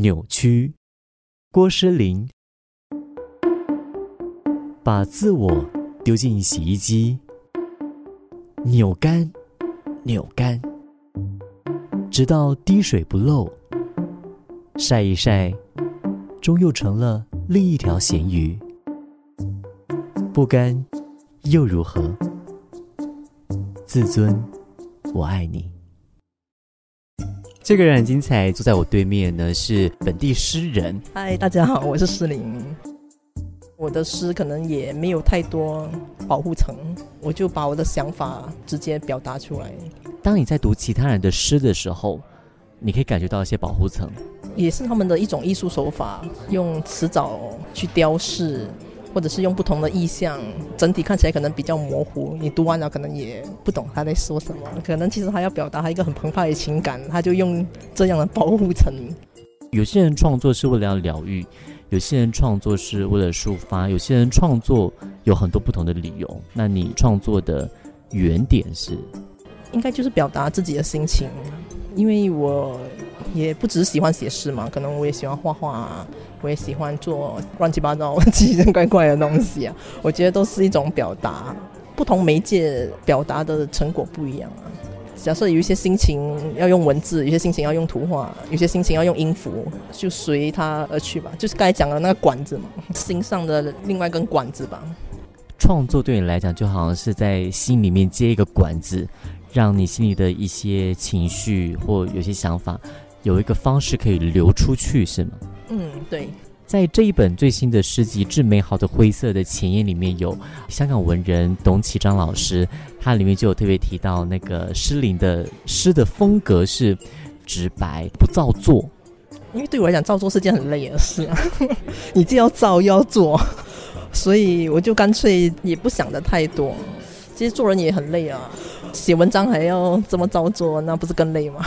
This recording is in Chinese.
扭曲。郭诗林把自我丢进洗衣机，扭干，扭干，直到滴水不漏。晒一晒，终又成了另一条咸鱼。不甘又如何？自尊，我爱你。这个人很精彩，坐在我对面呢是本地诗人。嗨，大家好，我是诗林。我的诗可能也没有太多保护层，我就把我的想法直接表达出来。当你在读其他人的诗的时候，你可以感觉到一些保护层。也是他们的一种艺术手法，用词藻去雕饰，或者是用不同的意象，整体看起来可能比较模糊。你读完了可能也不懂他在说什么，可能其实他要表达他一个很澎湃的情感，他就用这样的保护层。有些人创作是为了要疗愈，有些人创作是为了抒发，有些人创作有很多不同的理由。那你创作的原点是？应该就是表达自己的心情，因为我。也不只是喜欢写诗嘛，可能我也喜欢画画，我也喜欢做乱七八糟、奇奇怪怪的东西啊。我觉得都是一种表达，不同媒介表达的成果不一样啊。假设有一些心情要用文字，有些心情要用图画，有些心情要用音符，就随它而去吧。就是刚才讲的那个管子嘛，心上的另外一根管子吧。创作对你来讲，就好像是在心里面接一个管子，让你心里的一些情绪或有些想法。有一个方式可以流出去，是吗？嗯，对。在这一本最新的诗集《致美好的灰色》的前言里面有香港文人董启章老师，他里面就有特别提到那个诗林的诗的风格是直白不造作，因为对我来讲，造作是件很累的事啊。你既要造又要做，所以我就干脆也不想的太多。其实做人也很累啊，写文章还要这么造作，那不是更累吗？